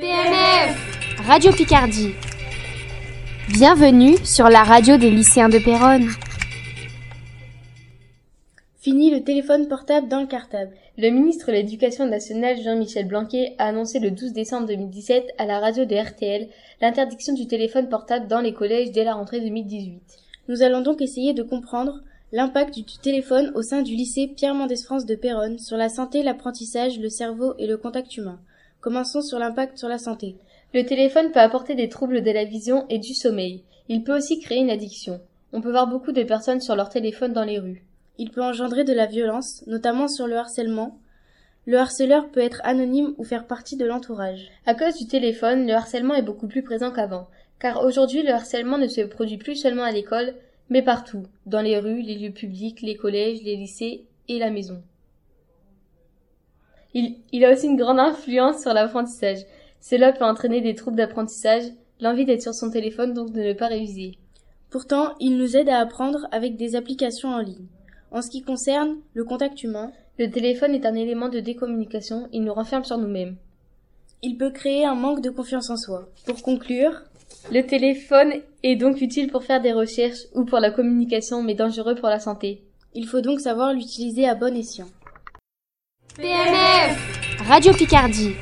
PNF Radio Picardie. Bienvenue sur la radio des lycéens de Péronne. Fini le téléphone portable dans le cartable. Le ministre de l'Éducation nationale Jean-Michel Blanquet a annoncé le 12 décembre 2017 à la radio de RTL l'interdiction du téléphone portable dans les collèges dès la rentrée 2018. Nous allons donc essayer de comprendre l'impact du téléphone au sein du lycée Pierre Mendès France de Péronne sur la santé, l'apprentissage, le cerveau et le contact humain. Commençons sur l'impact sur la santé. Le téléphone peut apporter des troubles de la vision et du sommeil. Il peut aussi créer une addiction. On peut voir beaucoup de personnes sur leur téléphone dans les rues. Il peut engendrer de la violence, notamment sur le harcèlement. Le harceleur peut être anonyme ou faire partie de l'entourage. À cause du téléphone, le harcèlement est beaucoup plus présent qu'avant, car aujourd'hui le harcèlement ne se produit plus seulement à l'école, mais partout, dans les rues, les lieux publics, les collèges, les lycées et la maison. Il, il a aussi une grande influence sur l'apprentissage. Cela peut entraîner des troubles d'apprentissage, l'envie d'être sur son téléphone donc de ne pas réviser. Pourtant, il nous aide à apprendre avec des applications en ligne. En ce qui concerne le contact humain, le téléphone est un élément de décommunication, il nous renferme sur nous-mêmes. Il peut créer un manque de confiance en soi. Pour conclure, le téléphone est donc utile pour faire des recherches ou pour la communication, mais dangereux pour la santé. Il faut donc savoir l'utiliser à bon escient. PNF Radio Picardie